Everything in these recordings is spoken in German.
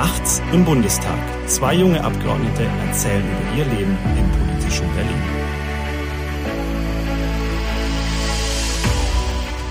Nachts im Bundestag. Zwei junge Abgeordnete erzählen über ihr Leben im politischen Berlin.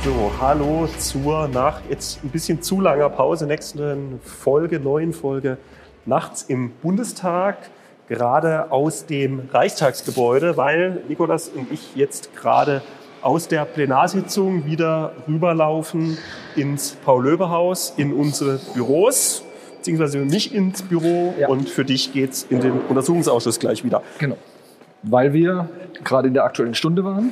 So, hallo zur nach jetzt ein bisschen zu langer Pause, nächsten Folge, neuen Folge Nachts im Bundestag, gerade aus dem Reichstagsgebäude, weil Nikolas und ich jetzt gerade aus der Plenarsitzung wieder rüberlaufen ins Paul-Löbe-Haus, in unsere Büros, beziehungsweise nicht ins Büro. Ja. Und für dich geht's in den Untersuchungsausschuss gleich wieder. Genau. Weil wir gerade in der aktuellen Stunde waren.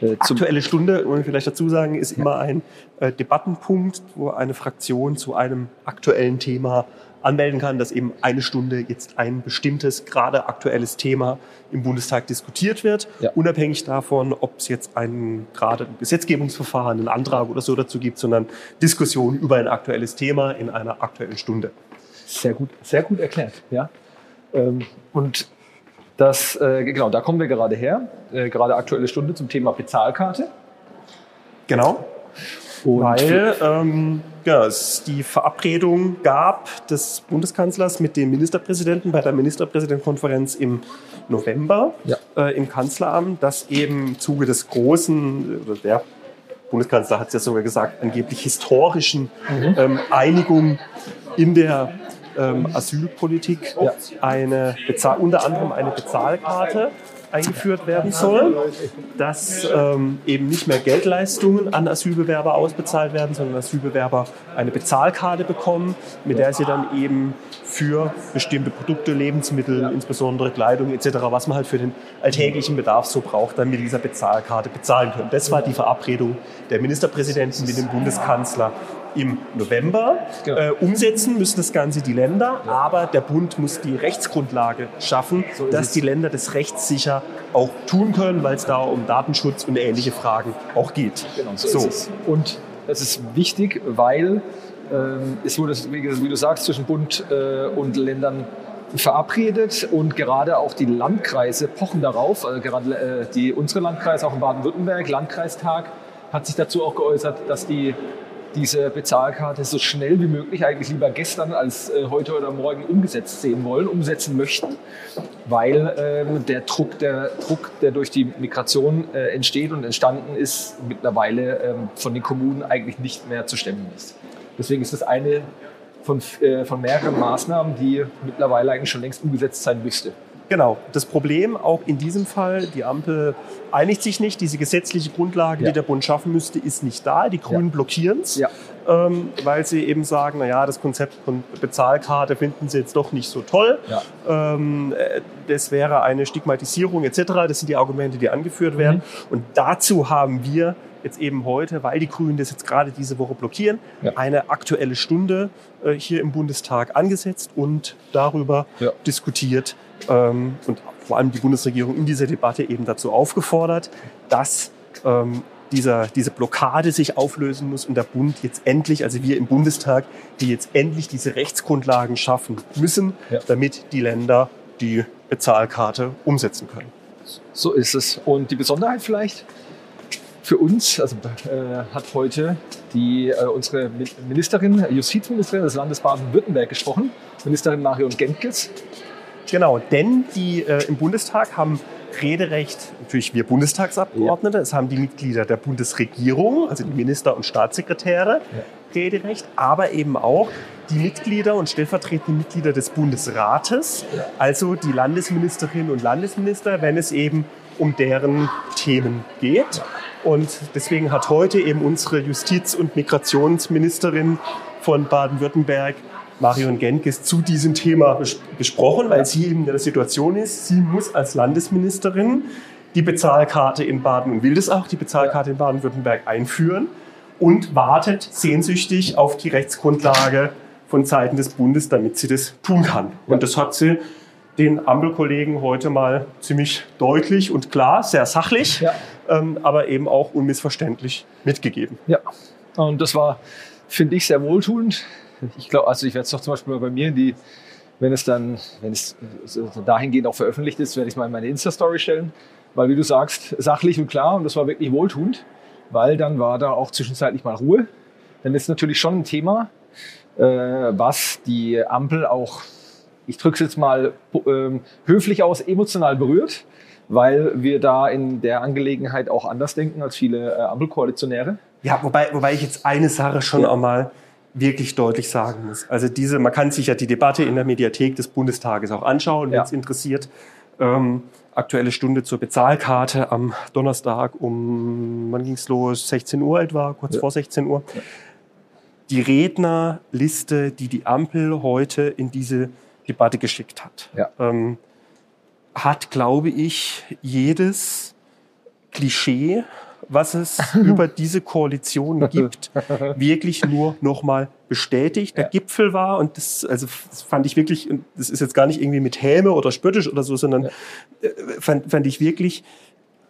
Äh, Aktuelle Stunde, wollen wir vielleicht dazu sagen, ist immer ein äh, Debattenpunkt, wo eine Fraktion zu einem aktuellen Thema anmelden kann, dass eben eine Stunde jetzt ein bestimmtes, gerade aktuelles Thema im Bundestag diskutiert wird, Ja. unabhängig davon, ob es jetzt ein gerade ein Gesetzgebungsverfahren, einen Antrag oder so dazu gibt, sondern Diskussion über ein aktuelles Thema in einer aktuellen Stunde. sehr gut, sehr gut erklärt. Ja. Ähm, und das, äh, genau, da kommen wir gerade her. Äh, gerade aktuelle Stunde zum Thema Bezahlkarte. Genau. Und Weil ähm, ja, es die Verabredung gab des Bundeskanzlers mit dem Ministerpräsidenten bei der Ministerpräsidentenkonferenz im November Ja. äh, im Kanzleramt, dass eben im Zuge des großen, oder der Bundeskanzler hat es ja sogar gesagt, angeblich historischen ähm, Einigung in der ähm, Asylpolitik Ja. eine Bezahl unter anderem eine Bezahlkarte eingeführt werden soll, dass ähm, eben nicht mehr Geldleistungen an Asylbewerber ausbezahlt werden, sondern Asylbewerber eine Bezahlkarte bekommen, mit der sie dann eben für bestimmte Produkte, Lebensmittel, insbesondere Kleidung etc., was man halt für den alltäglichen Bedarf so braucht, dann mit dieser Bezahlkarte bezahlen können. Das war die Verabredung der Ministerpräsidenten mit dem Bundeskanzler im November. Genau. Äh, umsetzen müssen das Ganze die Länder, aber der Bund muss die Rechtsgrundlage schaffen, ist dass es. die Länder das rechtssicher auch tun können, weil es da um Datenschutz und ähnliche Fragen auch geht. Genau, so, Ist es. Und das ist wichtig, weil ähm, es wurde, wie du sagst, zwischen Bund äh, und Ländern verabredet und gerade auch die Landkreise pochen darauf, also gerade äh, die, unsere Landkreise, auch in Baden-Württemberg, Landkreistag, hat sich dazu auch geäußert, dass die diese Bezahlkarte so schnell wie möglich, eigentlich lieber gestern als äh, heute oder morgen umgesetzt sehen wollen, umsetzen möchten, weil ähm, der Druck, der Druck, der durch die Migration äh, entsteht und entstanden ist, mittlerweile ähm, von den Kommunen eigentlich nicht mehr zu stemmen ist. Deswegen ist das eine von, äh, von mehreren Maßnahmen, die mittlerweile eigentlich schon längst umgesetzt sein müsste. Genau. Das Problem auch in diesem Fall, die Ampel einigt sich nicht. Diese gesetzliche Grundlage, Ja. die der Bund schaffen müsste, ist nicht da. Die Grünen Ja. blockieren es, Ja. Ähm, weil sie eben sagen, naja, das Konzept von Bezahlkarte finden sie jetzt doch nicht so toll. Ja. Ähm, äh, das wäre eine Stigmatisierung etc. Das sind die Argumente, die angeführt werden. Mhm. Und dazu haben wir jetzt eben heute, weil die Grünen das jetzt gerade diese Woche blockieren, Ja. eine aktuelle Stunde äh, hier im Bundestag angesetzt und darüber Ja. diskutiert ähm, und vor allem die Bundesregierung in dieser Debatte eben dazu aufgefordert, dass ähm, dieser, diese Blockade sich auflösen muss und der Bund jetzt endlich, also wir im Bundestag, die jetzt endlich diese Rechtsgrundlagen schaffen müssen, Ja. damit die Länder die Bezahlkarte umsetzen können. So ist es. Und die Besonderheit vielleicht für uns, also äh, hat heute die, äh, unsere Mi- Ministerin, Justizministerin des Landes Baden-Württemberg gesprochen, Ministerin Marion Gemkes. Genau, denn die äh, im Bundestag haben Rederecht, natürlich wir Bundestagsabgeordnete, es haben die Mitglieder der Bundesregierung, also die Minister und Staatssekretäre, Rederecht, aber eben auch die Mitglieder und stellvertretende Mitglieder des Bundesrates, also die Landesministerinnen und Landesminister, wenn es eben um deren Themen geht. Und deswegen hat heute eben unsere Justiz- und Migrationsministerin von Baden-Württemberg Marion Genkes zu diesem Thema bes besprochen, weil sie eben in der Situation ist, sie muss als Landesministerin die Bezahlkarte in Baden und will das auch, die Bezahlkarte in Baden-Württemberg einführen und wartet sehnsüchtig auf die Rechtsgrundlage von Seiten des Bundes, damit sie das tun kann. Und das hat sie den Ampelkollegen heute mal ziemlich deutlich und klar, sehr sachlich, Ja. ähm, aber eben auch unmissverständlich mitgegeben. Ja, und das war, finde ich, sehr wohltuend. Ich glaube, also ich werde es doch zum Beispiel mal bei mir in die, wenn es dann, wenn es dahingehend auch veröffentlicht ist, werde ich es mal in meine Insta-Story stellen. Weil, wie du sagst, sachlich und klar und das war wirklich wohltuend, weil dann war da auch zwischenzeitlich mal Ruhe. Denn das ist natürlich schon ein Thema, äh, was die Ampel auch, ich drücke es jetzt mal ähm, höflich aus, emotional berührt, weil wir da in der Angelegenheit auch anders denken als viele äh, Ampelkoalitionäre. Ja, wobei, wobei ich jetzt eine Sache schon ja. einmal wirklich deutlich sagen muss. Also diese, man kann sich ja die Debatte in der Mediathek des Bundestages auch anschauen, wenn es interessiert. Ähm, aktuelle Stunde zur Bezahlkarte am Donnerstag um, wann ging es los? 16 Uhr etwa, kurz ja. vor 16 Uhr. Ja. Die Rednerliste, die die Ampel heute in diese Debatte geschickt hat, ja. ähm, hat, glaube ich, jedes Klischee was es über diese Koalition gibt, wirklich nur nochmal bestätigt. Der ja. Gipfel war, und das, also das fand ich wirklich, das ist jetzt gar nicht irgendwie mit Häme oder spöttisch oder so, sondern ja. Äh, fand, fand ich wirklich,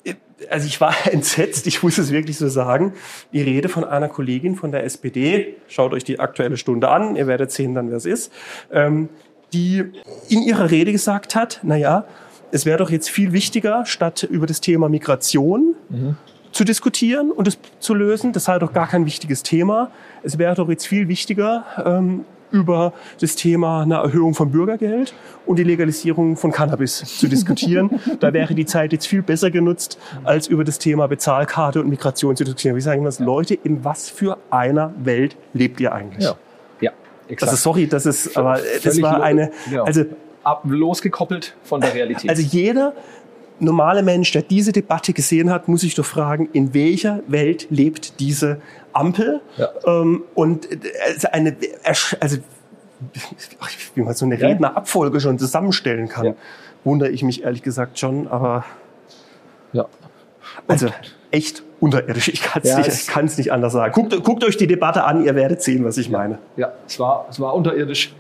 äh, also ich war entsetzt, ich muss es wirklich so sagen, die Rede von einer Kollegin von der SPD, schaut euch die aktuelle Stunde an, ihr werdet sehen dann, wer es ist, ähm, die in ihrer Rede gesagt hat, na ja, es wäre doch jetzt viel wichtiger, statt über das Thema Migration mhm zu diskutieren und es zu lösen. Das sei doch gar kein wichtiges Thema. Es wäre doch jetzt viel wichtiger, ähm, über das Thema einer Erhöhung von Bürgergeld und die Legalisierung von Cannabis zu diskutieren. da wäre die Zeit jetzt viel besser genutzt, als über das Thema Bezahlkarte und Migration zu diskutieren. Wie sagen das Leute, in was für einer Welt lebt ihr eigentlich? Ja, ja exakt. Also sorry, das ist, aber das war eine, also losgekoppelt von der Realität. Also jeder normale Mensch, der diese Debatte gesehen hat, muss sich doch fragen, in welcher Welt lebt diese Ampel? Ja. Ähm, und äh, also eine, also wie man so eine Rednerabfolge schon zusammenstellen kann, ja. wundere ich mich ehrlich gesagt schon, aber ja. Also echt unterirdisch. Ich kann es ja, nicht, nicht anders sagen. Guckt, guckt, euch die Debatte an, ihr werdet sehen, was ich meine. Ja, es war, es war unterirdisch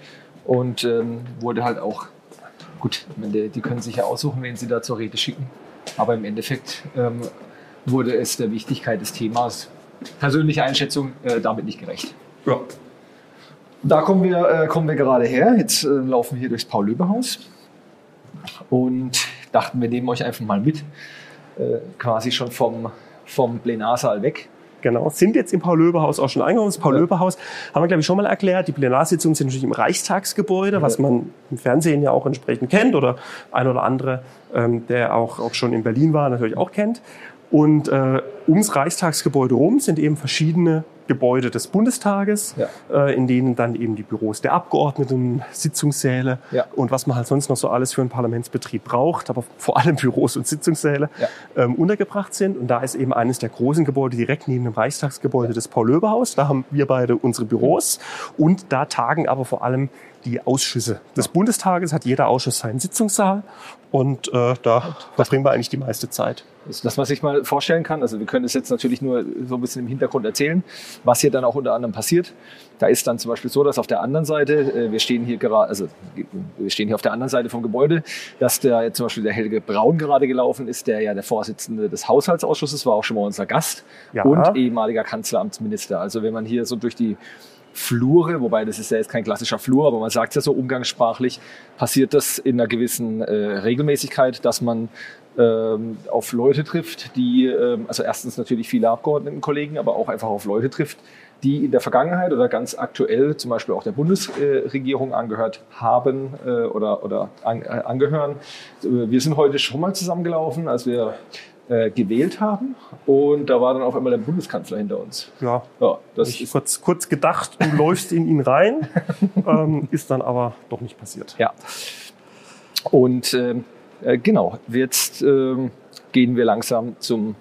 und ähm, wurde halt auch Gut, die, können sich ja aussuchen, wen sie da zur Rede schicken. Aber im Endeffekt ähm, wurde es der Wichtigkeit des Themas, persönliche Einschätzung, äh, damit nicht gerecht. Ja. Da kommen wir, äh, kommen wir gerade her. Jetzt äh, laufen wir hier durchs Paul-Löbe-Haus und dachten, wir nehmen euch einfach mal mit, äh, quasi schon vom, vom Plenarsaal weg. Genau, sind jetzt im Paul-Löbe-Haus auch schon eingegangen. Das Paul-Löbe-Haus haben wir, glaube ich, schon mal erklärt. Die Plenarsitzungen sind natürlich im Reichstagsgebäude, was man im Fernsehen ja auch entsprechend kennt oder ein oder andere, ähm, der auch, auch schon in Berlin war, natürlich auch kennt. Und äh, ums Reichstagsgebäude rum sind eben verschiedene Gebäude des Bundestages, ja. äh, in denen dann eben die Büros der Abgeordneten, Sitzungssäle ja. und was man halt sonst noch so alles für einen Parlamentsbetrieb braucht, aber vor allem Büros und Sitzungssäle ja. ähm, untergebracht sind. Und da ist eben eines der großen Gebäude direkt neben dem Reichstagsgebäude des Paul-Löbe-Haus. Da haben wir beide unsere Büros und da tagen aber vor allem die Ausschüsse des Bundestages, hat jeder Ausschuss seinen Sitzungssaal und äh, da verbringen wir eigentlich die meiste Zeit. Dass man sich mal vorstellen kann, also wir können es jetzt natürlich nur so ein bisschen im Hintergrund erzählen, was hier dann auch unter anderem passiert. Da ist dann zum Beispiel so, dass auf der anderen Seite, äh, wir stehen hier gerade, also wir stehen hier auf der anderen Seite vom Gebäude, dass der zum Beispiel der Helge Braun gerade gelaufen ist, der ja der Vorsitzende des Haushaltsausschusses war, auch schon mal unser Gast ja. und ehemaliger Kanzleramtsminister. Also wenn man hier so durch die Flure, wobei das ist ja jetzt kein klassischer Flur, aber man sagt ja so umgangssprachlich, passiert das in einer gewissen äh, Regelmäßigkeit, dass man ähm, auf Leute trifft, die, ähm, also erstens natürlich viele Abgeordnetenkollegen, aber auch einfach auf Leute trifft, die in der Vergangenheit oder ganz aktuell zum Beispiel auch der Bundesregierung angehört haben äh, oder, oder äh, angehören. Wir sind heute schon mal zusammengelaufen, als wir äh, gewählt haben. Und da war dann auf einmal der Bundeskanzler hinter uns. Ja, ja das ich ist kurz, kurz gedacht, du läufst in ihn rein, ähm, ist dann aber doch nicht passiert. Ja. Und ähm, äh, genau, jetzt ähm, gehen wir langsam zum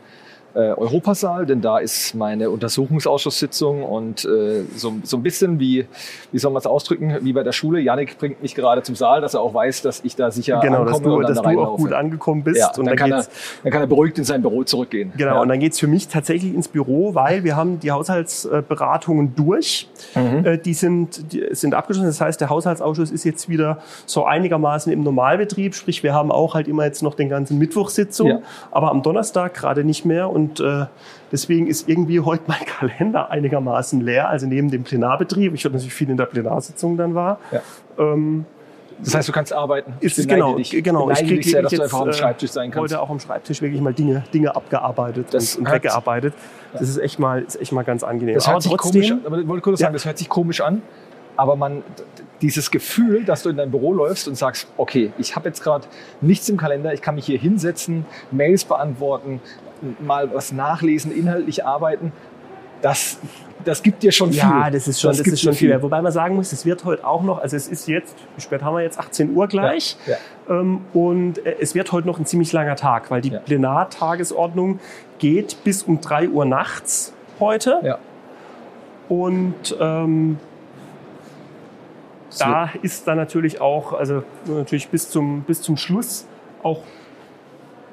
äh, Europasaal, denn da ist meine Untersuchungsausschusssitzung und äh, so, so ein bisschen wie, wie soll man es ausdrücken, wie bei der Schule. Janik bringt mich gerade zum Saal, dass er auch weiß, dass ich da sicher genau, ankomme dass du, dass da du auch gut angekommen bist. Ja, und, und dann, dann, kann er, dann kann er beruhigt in sein Büro zurückgehen. Genau, ja. und dann geht's für mich tatsächlich ins Büro, weil wir haben die Haushaltsberatungen durch. Mhm. Äh, die, sind, die sind abgeschlossen. Das heißt, der Haushaltsausschuss ist jetzt wieder so einigermaßen im Normalbetrieb. Sprich, wir haben auch halt immer jetzt noch den ganzen Mittwochssitzung, ja. aber am Donnerstag gerade nicht mehr. Und und äh, deswegen ist irgendwie heute mein Kalender einigermaßen leer. Also neben dem Plenarbetrieb, ich hatte natürlich viel in der Plenarsitzung dann war. Ja. Ähm, Das heißt, du kannst arbeiten. Ist Ich genau, dich. genau. Beneide krieg dich sehr, dass du einfach am äh, Schreibtisch sein kannst. Heute auch am Schreibtisch wirklich mal Dinge, Dinge abgearbeitet Das und, und weggearbeitet. Das ist echt mal, ist echt mal ganz angenehm. Das Aber hört sich trotzdem, komisch an, aber ich wollte kurz Ja. sagen, das hört sich komisch an, aber man, dieses Gefühl, dass du in dein Büro läufst und sagst, okay, ich habe jetzt gerade nichts im Kalender, ich kann mich hier hinsetzen, Mails beantworten, mal was nachlesen, inhaltlich arbeiten, das, das gibt dir schon viel. Ja, das ist schon, das gibt ist schon viel. wert. Wobei man sagen muss, es wird heute auch noch, also es ist jetzt, wie spät haben wir jetzt? 18 Uhr gleich. Ja, Ähm, und äh, es wird heute noch ein ziemlich langer Tag, weil die Ja. Plenartagesordnung geht bis um 3 Uhr nachts heute. Ja. Und ähm, da ist dann natürlich auch, also natürlich bis zum, bis zum Schluss auch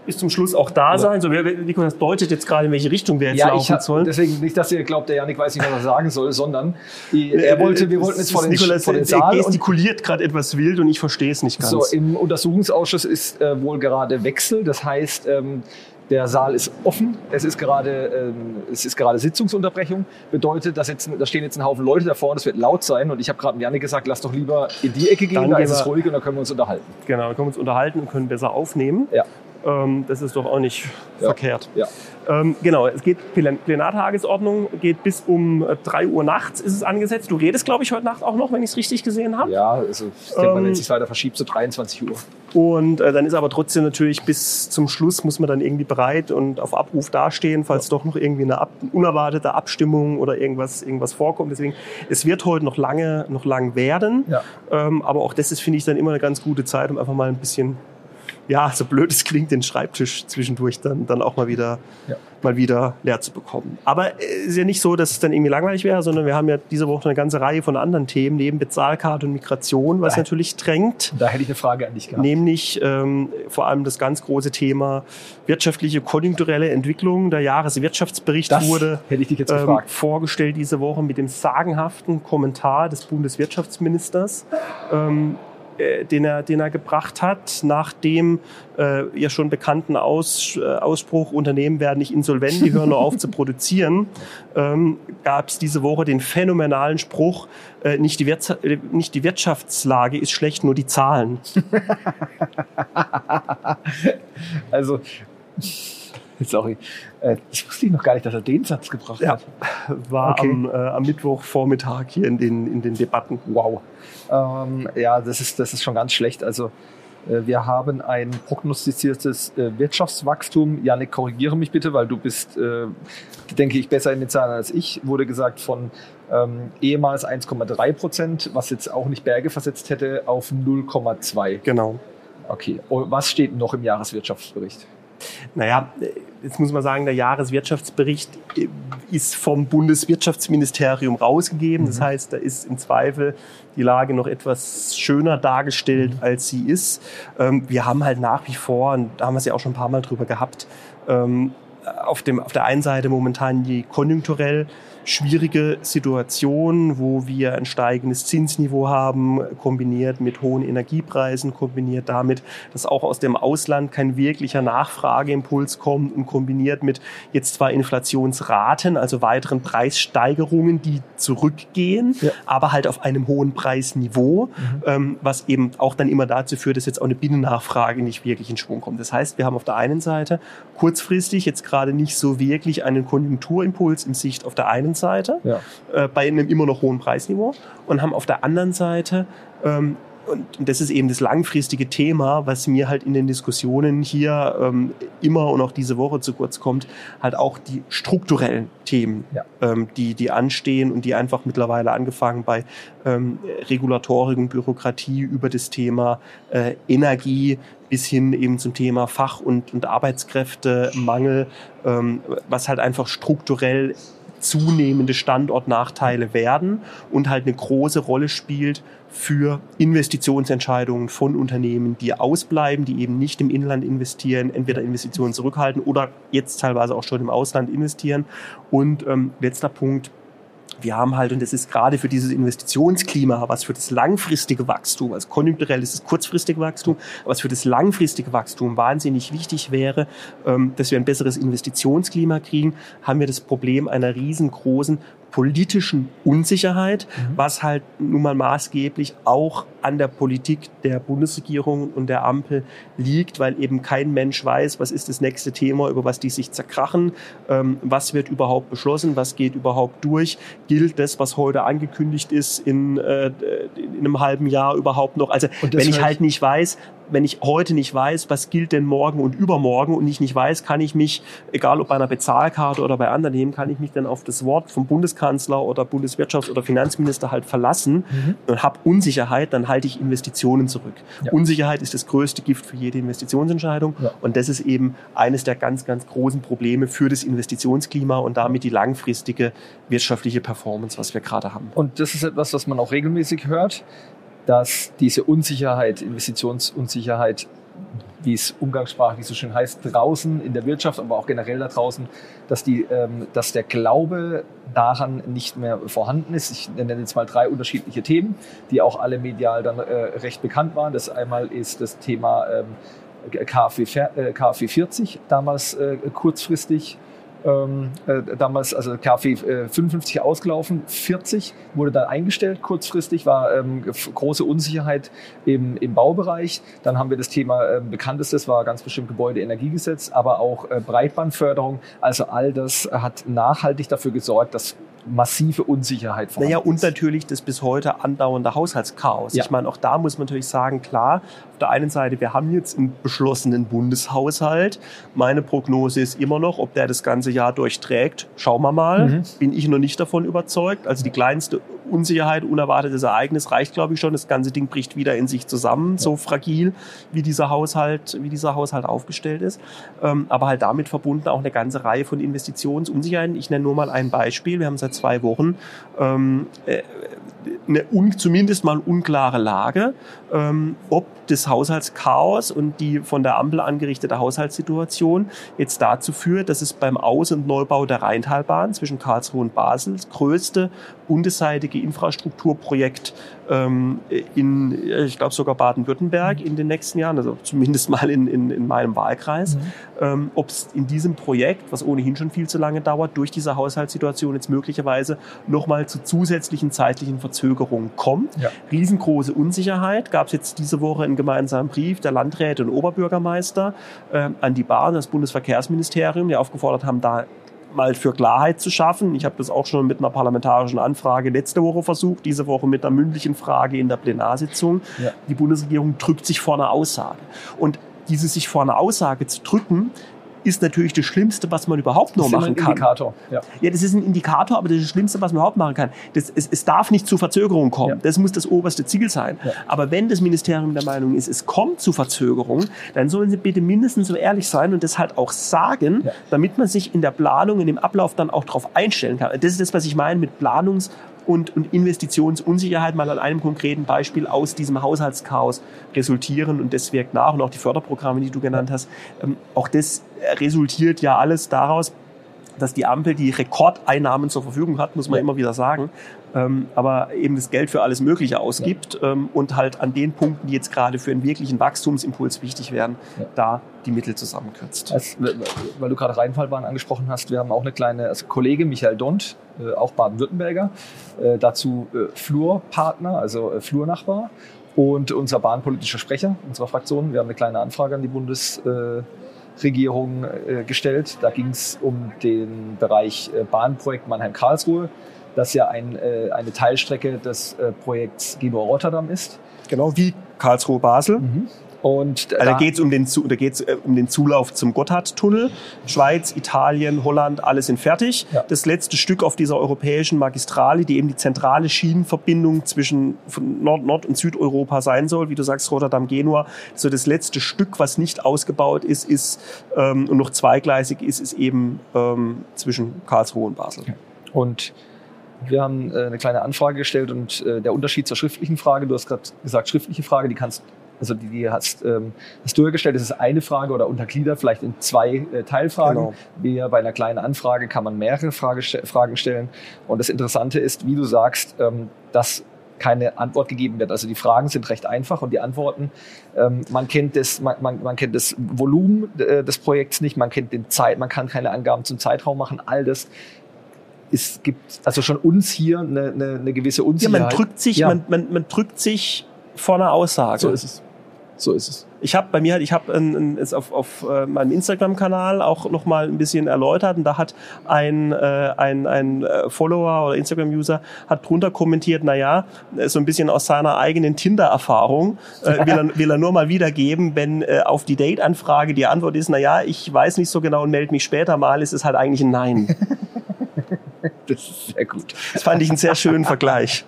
bis zum Schluss auch da sein. So, das deutet jetzt gerade, in welche Richtung wir jetzt Ja, laufen hab, sollen. deswegen nicht, dass ihr glaubt, der Janik weiß nicht, was er sagen soll, sondern er wollte, wir wollten jetzt vor den, Nikolas vor den äh, Saal gestikuliert gerade etwas wild und ich verstehe es nicht ganz. So, im Untersuchungsausschuss ist äh, wohl gerade Wechsel. Das heißt, ähm, der Saal ist offen. Es ist gerade, ähm, es ist gerade Sitzungsunterbrechung. Bedeutet, dass jetzt, da stehen jetzt ein Haufen Leute davor und es wird laut sein. Und ich habe gerade Janik gesagt, lass doch lieber in die Ecke gehen, Dann da ist es ruhig und da können wir uns unterhalten. Genau, dann können wir uns unterhalten und können besser aufnehmen. Ja. Ähm, das ist doch auch nicht Ja. verkehrt. Ja. Ähm, genau, es geht Plen- Plenartagesordnung, geht bis um äh, 3 Uhr nachts ist es angesetzt. Du redest, glaube ich, heute Nacht auch noch, wenn ich es richtig gesehen habe. Ja, also ich denke mal, Ähm, wenn es sich weiter verschiebt, so 23 Uhr. Und äh, dann ist aber trotzdem natürlich bis zum Schluss muss man dann irgendwie bereit und auf Abruf dastehen, falls doch noch irgendwie eine ab unerwartete Abstimmung oder irgendwas, irgendwas vorkommt. Deswegen, es wird heute noch lange, noch lang werden. Ja. Ähm, aber auch das ist, finde ich, dann immer eine ganz gute Zeit, um einfach mal ein bisschen, ja, so blöd es klingt, den Schreibtisch zwischendurch dann, dann auch mal wieder, Ja. mal wieder leer zu bekommen. Aber es ist ja nicht so, dass es dann irgendwie langweilig wäre, sondern wir haben ja diese Woche eine ganze Reihe von anderen Themen, neben Bezahlkarte und Migration, was Ja. natürlich drängt. Da hätte ich eine Frage an dich gehabt. Nämlich ähm, vor allem das ganz große Thema wirtschaftliche konjunkturelle Entwicklung. Der Jahreswirtschaftsbericht das wurde ähm, vorgestellt diese Woche mit dem sagenhaften Kommentar des Bundeswirtschaftsministers. Ähm, äh, den er, den er gebracht hat, nach dem äh, ja schon bekannten Aus, äh, Ausspruch, Unternehmen werden nicht insolvent, die hören nur auf zu produzieren, ähm, gab es diese Woche den phänomenalen Spruch, äh, nicht, die Wirza äh, nicht die Wirtschaftslage ist schlecht, nur die Zahlen. Also, sorry, äh, ich wusste noch gar nicht, dass er den Satz gebracht Ja. hat. War Okay. am, äh, am Mittwochvormittag hier in den, in den Debatten. Wow. Ähm, ja, das ist, das ist schon ganz schlecht. Also äh, wir haben ein prognostiziertes äh, Wirtschaftswachstum. Janik, korrigiere mich bitte, weil du bist, äh, denke ich, besser in den Zahlen als ich. Wurde gesagt von ähm, ehemals 1,3 Prozent, was jetzt auch nicht Berge versetzt hätte, auf 0,2. Genau. Okay. Und was steht noch im Jahreswirtschaftsbericht? Naja, jetzt muss man sagen, der Jahreswirtschaftsbericht äh, ist vom Bundeswirtschaftsministerium rausgegeben. Das heißt, da ist im Zweifel die Lage noch etwas schöner dargestellt, als sie ist. Ähm, Wir haben halt nach wie vor, und da haben wir es ja auch schon ein paar Mal drüber gehabt, ähm, auf, dem, auf der einen Seite momentan die konjunkturell schwierige Situation, wo wir ein steigendes Zinsniveau haben, kombiniert mit hohen Energiepreisen, kombiniert damit, dass auch aus dem Ausland kein wirklicher Nachfrageimpuls kommt und kombiniert mit jetzt zwar Inflationsraten, also weiteren Preissteigerungen, die zurückgehen, Ja. aber halt auf einem hohen Preisniveau, ähm, was eben auch dann immer dazu führt, dass jetzt auch eine Binnennachfrage nicht wirklich in Schwung kommt. Das heißt, wir haben auf der einen Seite kurzfristig jetzt gerade nicht so wirklich einen Konjunkturimpuls in Sicht auf der einen Seite, Ja. äh, bei einem immer noch hohen Preisniveau und haben auf der anderen Seite ähm, und und das ist eben das langfristige Thema, was mir halt in den Diskussionen hier ähm, immer und auch diese Woche zu kurz kommt, halt auch die strukturellen Themen, Ja. ähm, die, die anstehen und die einfach mittlerweile angefangen bei ähm, Regulatorik und Bürokratie über das Thema äh, Energie bis hin eben zum Thema Fach- und, und Arbeitskräftemangel, ähm, was halt einfach strukturell zunehmende Standortnachteile werden und halt eine große Rolle spielt für Investitionsentscheidungen von Unternehmen, die ausbleiben, die eben nicht im Inland investieren, entweder Investitionen zurückhalten oder jetzt teilweise auch schon im Ausland investieren. Und ähm, letzter Punkt, wir haben halt, und das ist gerade für dieses Investitionsklima, was für das langfristige Wachstum, also konjunkturell ist es kurzfristige Wachstum, was für das langfristige Wachstum wahnsinnig wichtig wäre, ähm, dass wir ein besseres Investitionsklima kriegen, haben wir das Problem einer riesengroßen politischen Unsicherheit, mhm. was halt nun mal maßgeblich auch an der Politik der Bundesregierung und der Ampel liegt, weil eben kein Mensch weiß, was ist das nächste Thema, über was die sich zerkrachen, ähm, was wird überhaupt beschlossen, was geht überhaupt durch, gilt das, was heute angekündigt ist, in, äh, in einem halben Jahr überhaupt noch. Also wenn ich halt nicht weiß, wenn ich heute nicht weiß, was gilt denn morgen und übermorgen und ich nicht weiß, kann ich mich, egal ob bei einer Bezahlkarte oder bei anderen Themen, kann ich mich dann auf das Wort vom Bundeskanzler oder Bundeswirtschafts- oder Finanzminister halt verlassen mhm. und habe Unsicherheit, dann halte ich Investitionen zurück. Ja. Unsicherheit ist das größte Gift für jede Investitionsentscheidung ja. und das ist eben eines der ganz, ganz großen Probleme für das Investitionsklima und damit die langfristige wirtschaftliche Performance, was wir gerade haben. Und das ist etwas, was man auch regelmäßig hört dass diese Unsicherheit, Investitionsunsicherheit, wie es umgangssprachlich so schön heißt, draußen in der Wirtschaft, aber auch generell da draußen, dass, die, ähm, dass der Glaube daran nicht mehr vorhanden ist. Ich nenne jetzt mal drei unterschiedliche Themen, die auch alle medial dann äh, recht bekannt waren. Das einmal ist das Thema ähm, KfW, äh, KfW 40, damals äh, kurzfristig ähm, äh, damals, also KfW äh, 55 ausgelaufen, 40 wurde dann eingestellt kurzfristig, war ähm, große Unsicherheit im, im Baubereich. Dann haben wir das Thema äh, bekanntestes, war ganz bestimmt Gebäudeenergiegesetz, aber auch äh, Breitbandförderung. Also all das hat nachhaltig dafür gesorgt, dass massive Unsicherheit vorhanden Naja, und natürlich das bis heute andauernde Haushaltschaos. Ja. Ich meine, auch da muss man natürlich sagen, klar, auf der einen Seite, wir haben jetzt einen beschlossenen Bundeshaushalt. Meine Prognose ist immer noch, ob der das ganze Jahr durchträgt. Schauen wir mal. Mhm. Bin ich noch nicht davon überzeugt. Also die kleinste Unsicherheit, unerwartetes Ereignis reicht, glaube ich, schon. Das ganze Ding bricht wieder in sich zusammen, so fragil, wie dieser Haushalt, wie dieser Haushalt aufgestellt ist. Ähm, aber halt damit verbunden auch eine ganze Reihe von Investitionsunsicherheiten. Ich nenne nur mal ein Beispiel. Wir haben seit zwei Wochen ähm, äh, eine un, zumindest mal unklare Lage, ähm, ob das Haushaltschaos und die von der Ampel angerichtete Haushaltssituation jetzt dazu führt, dass es beim Aus- und Neubau der Rheintalbahn zwischen Karlsruhe und Basel das größte bundesseitige Infrastrukturprojekt ähm, in, ich glaube sogar Baden-Württemberg in den nächsten Jahren, also zumindest mal in, in, in meinem Wahlkreis, mhm. ähm, ob es in diesem Projekt, was ohnehin schon viel zu lange dauert, durch diese Haushaltssituation jetzt möglicherweise nochmal zu zusätzlichen zeitlichen Verzögerungen kommt. Ja. Riesengroße Unsicherheit gab es jetzt diese Woche einen gemeinsamen Brief der Landräte und Oberbürgermeister äh, an die Bahn, das Bundesverkehrsministerium, die aufgefordert haben, da mal für Klarheit zu schaffen. Ich habe das auch schon mit einer parlamentarischen Anfrage letzte Woche versucht, diese Woche mit einer mündlichen Frage in der Plenarsitzung. Ja. Die Bundesregierung drückt sich vor einer Aussage. Und diese sich vor einer Aussage zu drücken, ist natürlich das Schlimmste, was man überhaupt nur machen kann. Das ist ein Indikator. Ja. ja, das ist ein Indikator, aber das ist das Schlimmste, was man überhaupt machen kann. Das, es, es darf nicht zu Verzögerungen kommen. Ja. Das muss das oberste Ziel sein. Ja. Aber wenn das Ministerium der Meinung ist, es kommt zu Verzögerungen, dann sollen sie bitte mindestens so ehrlich sein und das halt auch sagen, damit man sich in der Planung, in dem Ablauf dann auch darauf einstellen kann. Das ist das, was ich meine mit Planungs- und, und Investitionsunsicherheit mal an einem konkreten Beispiel aus diesem Haushaltschaos resultieren. Und das wirkt nach. Und auch die Förderprogramme, die du genannt hast, ähm, auch das resultiert ja alles daraus, dass die Ampel die Rekordeinnahmen zur Verfügung hat, muss man immer wieder sagen, ähm, aber eben das Geld für alles Mögliche ausgibt ja. ähm, und halt an den Punkten, die jetzt gerade für einen wirklichen Wachstumsimpuls wichtig wären, ja. da die Mittel zusammenkürzt. Also, weil du gerade Rheinfallbahn angesprochen hast, wir haben auch eine kleine also Kollege, Michael Dont, äh, auch Baden-Württemberger, äh, dazu äh, Flurpartner, also äh, Flurnachbar und unser bahnpolitischer Sprecher unserer Fraktion. Wir haben eine kleine Anfrage an die Bundesregierung äh, gestellt. Da ging es um den Bereich äh, Bahnprojekt Mannheim-Karlsruhe, das ja ein, eine Teilstrecke des Projekts Genua-Rotterdam ist. Genau, wie Karlsruhe-Basel. Mhm. Und also da geht es um, den, da geht's, äh, um den Zulauf zum Gotthardtunnel. Schweiz, Italien, Holland, alle sind fertig. Ja. Das letzte Stück auf dieser europäischen Magistrale, die eben die zentrale Schienenverbindung zwischen Nord-, Nord und Südeuropa sein soll, wie du sagst, Rotterdam, Genua. So das letzte Stück, was nicht ausgebaut ist, ist ähm, und noch zweigleisig ist, ist eben ähm, zwischen Karlsruhe und Basel. Und wir haben äh, eine kleine Anfrage gestellt und äh, der Unterschied zur schriftlichen Frage, du hast gerade gesagt, schriftliche Frage, die kannst also die, die hast, ähm, hast du hergestellt, das ist eine Frage oder untergliedert vielleicht in zwei äh, Teilfragen. Genau. Wie bei einer kleinen Anfrage kann man mehrere Frage, Fragen stellen. Und das Interessante ist, wie du sagst, ähm, dass keine Antwort gegeben wird. Also die Fragen sind recht einfach und die Antworten, ähm, man kennt das, man, man, man kennt das Volumen äh, des Projekts nicht, man kennt den Zeit, man kann keine Angaben zum Zeitraum machen, all das es gibt also schon uns hier eine, eine, eine gewisse Ja, Unsicherheit. man drückt sich, Ja. man, man, man drückt sich vor einer Aussage. So ist es. So ist es. Ich habe bei mir, ich habe es auf, auf äh, meinem Instagram-Kanal auch noch mal ein bisschen erläutert und da hat ein, äh, ein, ein äh, Follower oder Instagram-User hat drunter kommentiert, na ja, äh, so ein bisschen aus seiner eigenen Tinder-Erfahrung äh, will, er, will er nur mal wiedergeben, wenn äh, auf die Date-Anfrage die Antwort ist, na ja, ich weiß nicht so genau und melde mich später mal, ist es halt eigentlich ein Nein. Das ist sehr gut. Das fand ich einen sehr schönen Vergleich.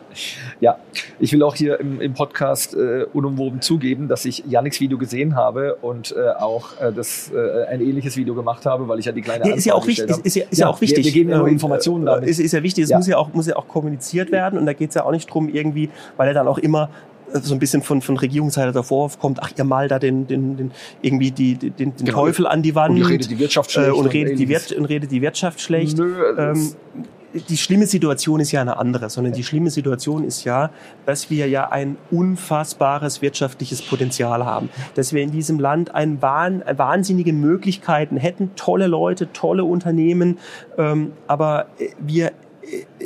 Ja, ich will auch hier im, im Podcast äh, unumwoben zugeben, dass ich Yannicks Video gesehen habe und äh, auch äh, das, äh, ein ähnliches Video gemacht habe, weil ich ja die kleine Ja, ist ja auch wichtig. habe. Ist ja, ist ja, auch wichtig. Wir, wir geben ja nur Ähm, Informationen äh, damit. Ist, ist ja wichtig. Es muss ja auch muss ja auch kommuniziert werden und da geht es ja auch nicht drum irgendwie, weil er dann auch immer so ein bisschen von, von Regierungsseite der Vorwurf kommt, ach, ihr malt da den, den, den irgendwie die, den, den Genau. Teufel an die Wand Und redet die Wirtschaft schlecht äh, und, redet die. Wirt, und redet die Wirtschaft schlecht. Nö, ähm, die schlimme Situation ist ja eine andere, sondern die schlimme Situation ist ja, dass wir ja ein unfassbares wirtschaftliches Potenzial haben, dass wir in diesem Land ein wahn, wahnsinnige Möglichkeiten hätten, tolle Leute, tolle Unternehmen, ähm, aber äh, wir äh,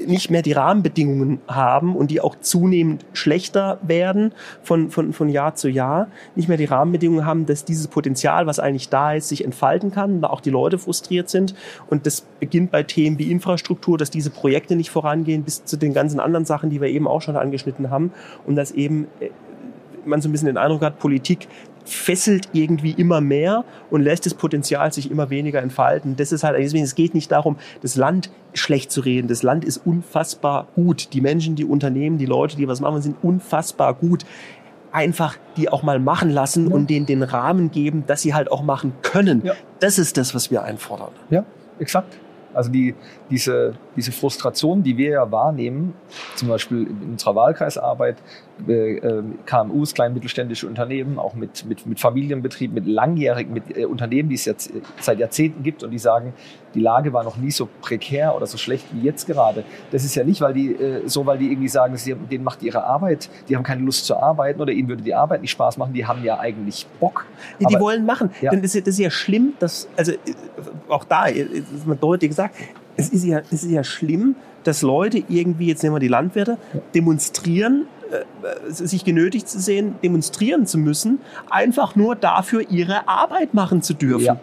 nicht mehr die Rahmenbedingungen haben und die auch zunehmend schlechter werden von, von, von Jahr zu Jahr, nicht mehr die Rahmenbedingungen haben, dass dieses Potenzial, was eigentlich da ist, sich entfalten kann und auch die Leute frustriert sind. Und das beginnt bei Themen wie Infrastruktur, dass diese Projekte nicht vorangehen, bis zu den ganzen anderen Sachen, die wir eben auch schon angeschnitten haben. Und dass eben äh, man so ein bisschen den Eindruck hat, Politik fesselt irgendwie immer mehr und lässt das Potenzial sich immer weniger entfalten. Das ist halt, deswegen, es geht nicht darum, das Land schlecht zu reden. Das Land ist unfassbar gut. Die Menschen, die Unternehmen, die Leute, die was machen, sind unfassbar gut. Einfach die auch mal machen lassen Ja. und denen den Rahmen geben, dass sie halt auch machen können. Ja. Das ist das, was wir einfordern. Ja, exakt. Also die, diese, diese Frustration, die wir ja wahrnehmen, zum Beispiel in unserer Wahlkreisarbeit, äh, äh, KMUs, klein mittelständische Unternehmen, auch mit, mit, mit Familienbetrieben, mit langjährigen mit, äh, Unternehmen, die es jetzt seit Jahrzehnten gibt und die sagen, die Lage war noch nie so prekär oder so schlecht wie jetzt gerade. Das ist ja nicht, weil die äh, so, weil die irgendwie sagen, sie, denen macht ihre Arbeit, die haben keine Lust zu arbeiten oder ihnen würde die Arbeit nicht Spaß machen, die haben ja eigentlich Bock. Die, die Aber- wollen machen. Ja. Denn das, ist- das ist ja schlimm, dass, also äh, auch da äh, ist man deutlich gesagt, es ist ja, es ist ja schlimm, dass Leute irgendwie, jetzt nehmen wir die Landwirte, demonstrieren, äh, sich genötigt zu sehen, demonstrieren zu müssen, einfach nur dafür ihre Arbeit machen zu dürfen. Ja.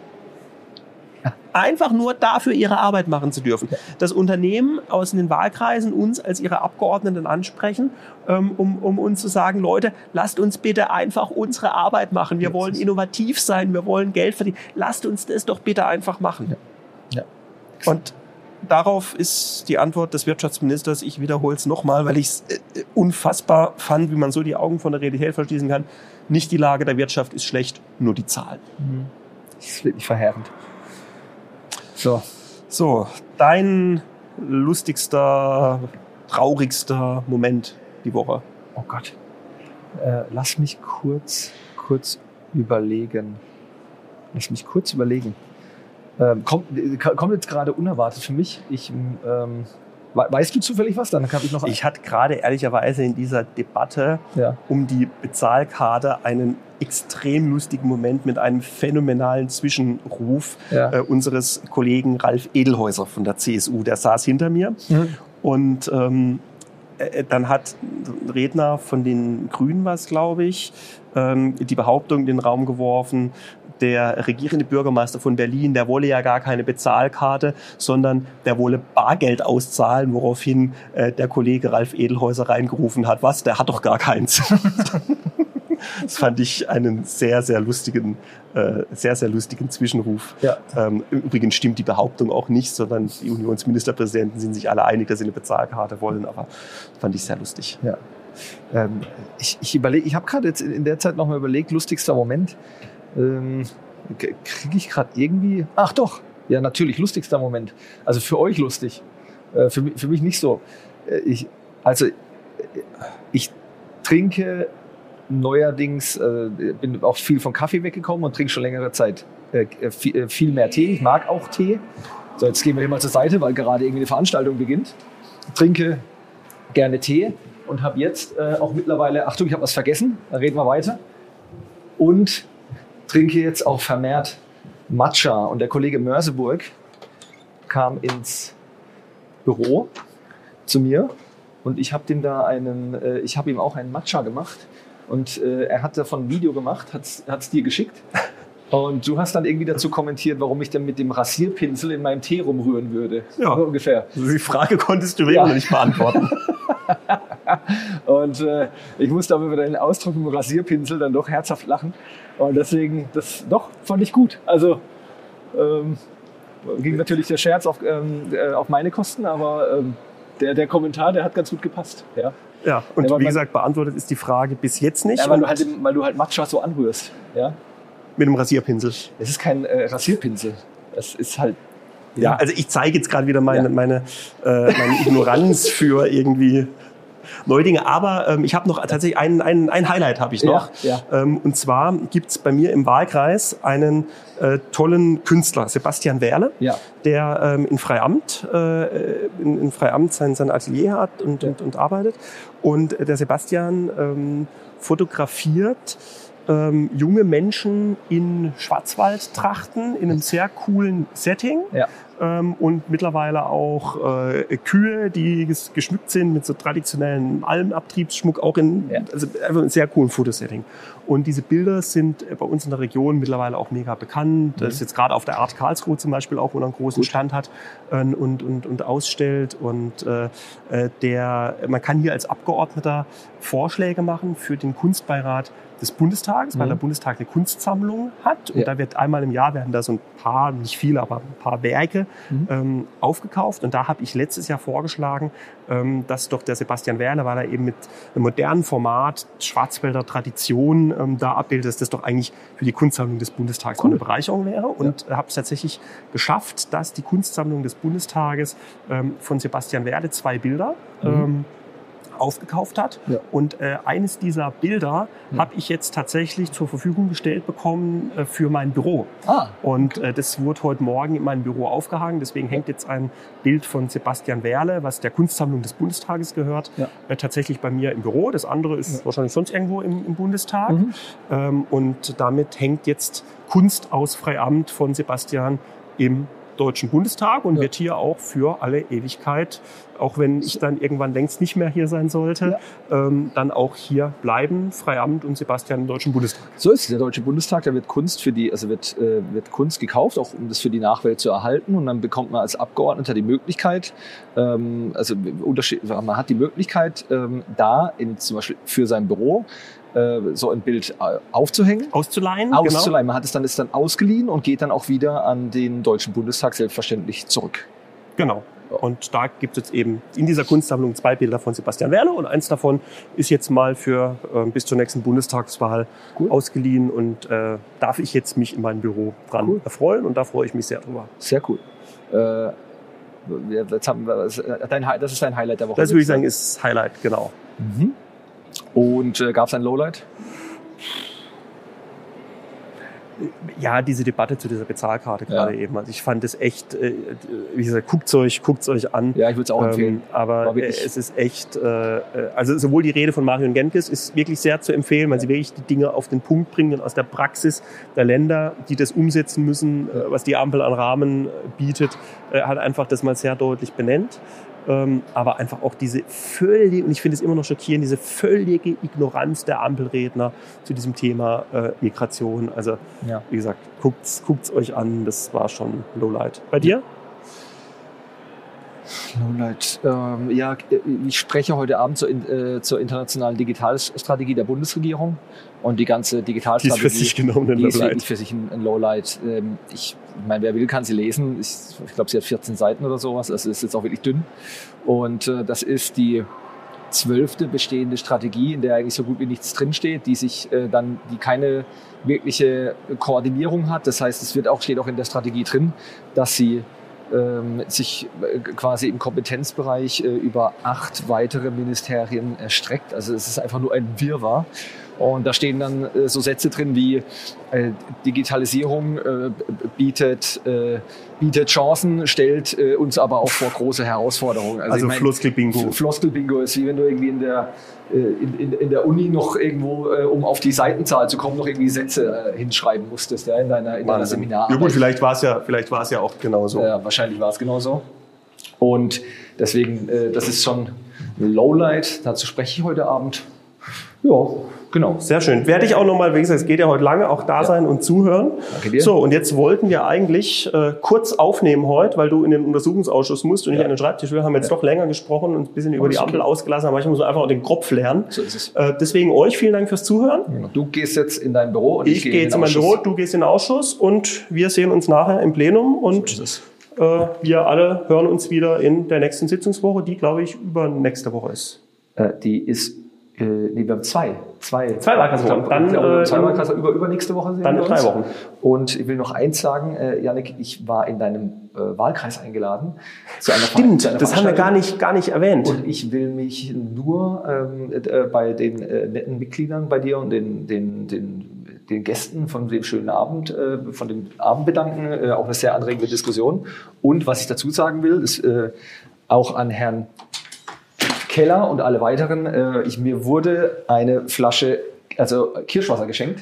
Einfach nur dafür ihre Arbeit machen zu dürfen. Das Unternehmen aus den Wahlkreisen uns als ihre Abgeordneten ansprechen, ähm, um, um uns zu sagen, Leute, lasst uns bitte einfach unsere Arbeit machen. Wir wollen innovativ sein, wir wollen Geld verdienen. Lasst uns das doch bitte einfach machen. Ja. Und darauf ist die Antwort des Wirtschaftsministers, ich wiederhole es nochmal, weil ich es äh, unfassbar fand, wie man so die Augen von der Realität verschließen kann. Nicht die Lage der Wirtschaft ist schlecht, nur die Zahlen. Das ist wirklich verheerend. So, So, dein lustigster, traurigster Moment die Woche. oh Gott. Äh, lass mich kurz, kurz überlegen. Lass mich kurz überlegen. Ähm, kommt, äh, kommt jetzt gerade unerwartet für mich. Ich, ähm, we- weißt du zufällig was? Dann habe ich noch. Ich hatte gerade ehrlicherweise in dieser Debatte ja. um die Bezahlkarte einen extrem lustigen Moment mit einem phänomenalen Zwischenruf Ja. äh, unseres Kollegen Ralf Edelhäuser von der CSU. Der saß hinter mir Mhm. und ähm, äh, dann hat ein Redner von den Grünen was, glaube ich, ähm, die Behauptung in den Raum geworfen, der regierende Bürgermeister von Berlin, der wolle ja gar keine Bezahlkarte, sondern der wolle Bargeld auszahlen, woraufhin äh, der Kollege Ralf Edelhäuser reingerufen hat, was, der hat doch gar keins. das fand ich einen sehr, sehr lustigen, äh, sehr, sehr lustigen Zwischenruf. Ja. Ähm, Im Übrigen stimmt die Behauptung auch nicht, sondern die Unionsministerpräsidenten sind sich alle einig, dass sie eine Bezahlkarte wollen, aber fand ich sehr lustig. Ja. Ähm, ich ich überlege, ich habe gerade jetzt in in der Zeit nochmal überlegt, lustigster Moment. Ähm, Kriege ich gerade irgendwie. Ach doch, ja, natürlich, lustigster Moment. Also für euch lustig. Äh, für, mich- für mich nicht so. Äh, ich, also, äh, ich trinke neuerdings, äh, bin auch viel von Kaffee weggekommen und trinke schon längere Zeit äh, viel, äh, viel mehr Tee. Ich mag auch Tee. So, jetzt gehen wir hier mal zur Seite, weil gerade irgendwie eine Veranstaltung beginnt. Trinke gerne Tee und habe jetzt auch mittlerweile, Achtung, ich habe was vergessen, dann reden wir weiter. Und trinke jetzt auch vermehrt Matcha. Und der Kollege Mörseburg kam ins Büro zu mir und ich habe dem da einen, äh, ich habe ihm auch einen Matcha gemacht und äh, er hat davon ein Video gemacht, hat es dir geschickt. Und du hast dann irgendwie dazu kommentiert, warum ich dann mit dem Rasierpinsel in meinem Tee rumrühren würde. Ja. So ungefähr. Also die Frage konntest du mir Ja. nicht beantworten. Und äh, ich musste aber über deinen Ausdruck mit dem Rasierpinsel dann doch herzhaft lachen. Und deswegen, das doch, fand ich gut. Also ähm, ging natürlich der Scherz auf, ähm, äh, auf meine Kosten, aber ähm, der, der Kommentar, der hat ganz gut gepasst. Ja, Ja, und Ja, wie gesagt, beantwortet ist die Frage bis jetzt nicht. ja weil, du halt, weil du halt Matcha so anrührst. Ja? mit dem Rasierpinsel. Es ist kein äh, Rasierpinsel. Es ist halt. Ja, also ich zeige jetzt gerade wieder meine, Ja. meine, äh, meine Ignoranz für irgendwie neue Dinge. Aber ähm, ich habe noch tatsächlich ein, ein, ein Highlight habe ich noch. Ja, Ähm, und zwar gibt's bei mir im Wahlkreis einen äh, tollen Künstler, Sebastian Werle, Ja. der ähm, in Freiamt, äh, in, in Freiamt sein, sein Atelier hat und, und, und arbeitet. Und der Sebastian ähm, fotografiert ähm, junge Menschen in Schwarzwaldtrachten in einem sehr coolen Setting. Ja. Ähm, und mittlerweile auch äh, Kühe, die ges geschmückt sind mit so traditionellen Almabtriebsschmuck, auch in Ja. also einfach ein sehr coolen Fotosetting. Und diese Bilder sind äh, bei uns in der Region mittlerweile auch mega bekannt. Das ist jetzt gerade auf der Art Karlsruhe zum Beispiel auch, wo er einen großen Stand hat äh, und, und, und ausstellt. Und äh, äh, der, man kann hier als Abgeordneter Vorschläge machen für den Kunstbeirat des Bundestages, weil Mhm. der Bundestag eine Kunstsammlung hat. Und Ja. da wird einmal im Jahr werden da so ein paar, nicht viele, aber ein paar Werke Mhm. ähm, aufgekauft. Und da habe ich letztes Jahr vorgeschlagen, ähm, dass doch der Sebastian Werle, weil er eben mit einem modernen Format Schwarzwälder Tradition ähm, da abbildet, dass das doch eigentlich für die Kunstsammlung des Bundestags Cool. eine Bereicherung wäre. Und habe es tatsächlich geschafft, dass die Kunstsammlung des Bundestages ähm, von Sebastian Werle zwei Bilder Mhm. Aufgekauft hat. Ja. Und äh, eines dieser Bilder Ja. habe ich jetzt tatsächlich zur Verfügung gestellt bekommen äh, für mein Büro. Ah, Und äh, das wurde heute Morgen in meinem Büro aufgehangen. Deswegen hängt jetzt ein Bild von Sebastian Werle, was der Kunstsammlung des Bundestages gehört, Ja. äh, tatsächlich bei mir im Büro. Das andere ist Ja. wahrscheinlich sonst irgendwo im, im Bundestag. Mhm. Ähm, und damit hängt jetzt Kunst aus Freiamt von Sebastian im Deutschen Bundestag und Ja. wird hier auch für alle Ewigkeit, auch wenn ich dann irgendwann längst nicht mehr hier sein sollte, ähm, dann auch hier bleiben, Freiamt und Sebastian im Deutschen Bundestag. So ist es. Der Deutsche Bundestag, da wird Kunst für die, also wird, äh, wird Kunst gekauft, auch um das für die Nachwelt zu erhalten. Und dann bekommt man als Abgeordneter die Möglichkeit, ähm, also man hat die Möglichkeit, ähm, da in, zum Beispiel für sein Büro äh, so ein Bild äh, aufzuhängen. Auszuleihen, genau. Auszuleihen. Man hat es dann, ist dann ausgeliehen und geht dann auch wieder an den Deutschen Bundestag selbstverständlich zurück. Genau. Und da gibt es jetzt eben in dieser Kunstsammlung zwei Bilder von Sebastian Werle und eins davon ist jetzt mal für äh, bis zur nächsten Bundestagswahl Cool. ausgeliehen und äh, darf ich jetzt mich in meinem Büro dran Cool. erfreuen und da freue ich mich sehr drüber. Sehr cool. Äh, wir, das, äh, dein, das ist dein Highlight der Woche. Das würde ich sagen ist Highlight, genau. Mhm. Und äh, gab es ein Lowlight? Ja, diese Debatte zu dieser Bezahlkarte Ja. gerade eben. Also ich fand es echt, äh, wie gesagt, guckt's euch, guckt's euch an. Ja, ich würde es auch empfehlen. Ähm, aber es ist echt, äh, äh, also sowohl die Rede von Marion Genkes ist wirklich sehr zu empfehlen, weil sie wirklich die Dinge auf den Punkt bringen aus der Praxis der Länder, die das umsetzen müssen, äh, was die Ampel an Rahmen bietet, äh, halt einfach das mal sehr deutlich benennt. Ähm, aber einfach auch diese völlige, und ich finde es immer noch schockierend, diese völlige Ignoranz der Ampelredner zu diesem Thema äh, Migration. Also, Ja. wie gesagt, guckt's, guckt's euch an, das war schon Lowlight. Bei dir? Lowlight. Ähm, ja, ich spreche heute Abend zur, äh, zur internationalen Digitalstrategie der Bundesregierung und die ganze Die ist Digitalstrategie. für sich genommen ein Lowlight. für sich ein, ein Lowlight. Ähm, ich meine, wer will, kann sie lesen. Ich, ich glaube, sie hat 14 Seiten oder sowas. Also ist jetzt auch wirklich dünn. Und äh, das ist die zwölfte bestehende Strategie, in der eigentlich so gut wie nichts drinsteht, die sich äh, dann, die keine wirkliche Koordinierung hat. Das heißt, es wird auch, steht auch in der Strategie drin, dass sie sich äh, quasi im Kompetenzbereich äh, über acht weitere Ministerien erstreckt. Also es ist einfach nur ein Wirrwarr. Und da stehen dann äh, so Sätze drin wie äh, Digitalisierung äh, bietet, bietet Chancen, stellt uns aber auch vor große Herausforderungen. Also ich mein, Floskel-Bingo. Floskel-Bingo ist wie wenn du irgendwie in der, in, in, in der Uni noch irgendwo, äh, um auf die Seitenzahl zu kommen, noch irgendwie Sätze äh, hinschreiben musstest ja, in deiner, in deiner. Seminararbeit. Ja gut, vielleicht war es ja, vielleicht war es ja auch genauso. Ja, wahrscheinlich war es genauso. Und deswegen, äh, das ist schon ein Lowlight. Dazu spreche ich heute Abend. Ja, genau. Sehr schön. Werde ich auch nochmal, wie gesagt, es geht ja heute lange, auch da sein und zuhören. Danke dir. So, und jetzt wollten wir eigentlich äh, kurz aufnehmen heute, weil du in den Untersuchungsausschuss musst und ich Ja. an den Schreibtisch will, haben wir jetzt doch länger gesprochen und ein bisschen über die Ampel okay. ausgelassen, aber ich muss einfach auch den Kopf lernen. So ist es. Äh, deswegen euch vielen Dank fürs Zuhören. Du gehst jetzt in dein Büro und Ich, gehe in jetzt in mein. Büro, du gehst in den Ausschuss und wir sehen uns nachher im Plenum und So äh, wir alle hören uns wieder in der nächsten Sitzungswoche, die, glaube ich, übernächste Woche ist. Äh, die ist, äh, nee, wir haben zwei. Zwei, Zwei Wahlkreiswochen. Dann, äh, zwei Wahlkreise über, übernächste Woche sehen Dann wir in drei. Wochen. Und ich will noch eins sagen, äh, Janik, ich war in deinem äh, Wahlkreis eingeladen. Zu einer Stimmt, zu einer das haben wir gar nicht, gar nicht erwähnt. Und ich will mich nur ähm, äh, bei den äh, netten Mitgliedern bei dir und den, den, den, den Gästen von dem schönen Abend, äh, von dem Abend bedanken. Äh, auch eine sehr anregende Diskussion. Und was ich dazu sagen will, ist auch an Herrn Keller und alle weiteren, äh, ich, mir wurde eine Flasche, also Kirschwasser geschenkt.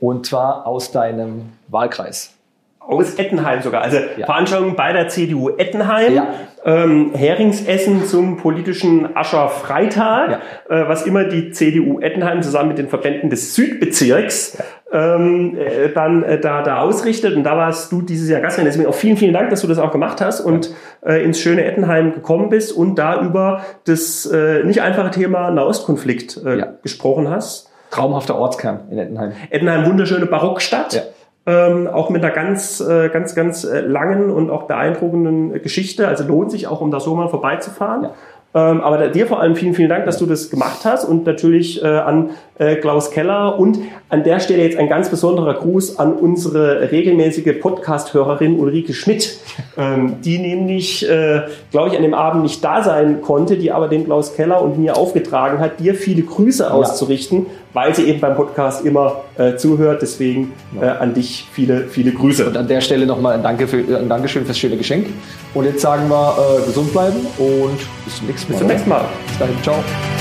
Und zwar aus deinem Wahlkreis. Aus Ettenheim sogar. Also Ja. Veranstaltung bei der CDU Ettenheim. Ja. Ähm, Heringsessen zum politischen Ascherfreitag, Ja. äh, was immer die CDU Ettenheim zusammen mit den Verbänden des Südbezirks ähm, äh, dann äh, da, da ausrichtet. Und da warst du dieses Jahr Gastgeber. Deswegen auch vielen, vielen Dank, dass du das auch gemacht hast und äh, ins schöne Ettenheim gekommen bist und da über das äh, nicht einfache Thema Nahostkonflikt äh, Ja. gesprochen hast. Traumhafter Ortskern in Ettenheim. Ettenheim, wunderschöne Barockstadt. Ja. Ähm, auch mit einer ganz, äh, ganz, ganz äh, langen und auch beeindruckenden äh, Geschichte. Also lohnt sich auch, um da so mal vorbeizufahren. Ja. Ähm, aber dir vor allem vielen, vielen Dank, dass du das gemacht hast und natürlich äh, an äh, Klaus Keller und an der Stelle jetzt ein ganz besonderer Gruß an unsere regelmäßige Podcast-Hörerin Ulrike Schmidt, ähm, die nämlich, äh, glaube ich, an dem Abend nicht da sein konnte, die aber dem Klaus Keller und mir aufgetragen hat, dir viele Grüße auszurichten, weil sie eben beim Podcast immer äh, zuhört. Deswegen äh, an dich viele, viele Grüße. Und an der Stelle nochmal ein, Danke für, ein Dankeschön fürs schöne Geschenk. Und jetzt sagen wir, äh, gesund bleiben und bis zum nächsten Mal. Bis zum nächsten Mal. Bis dahin, ciao.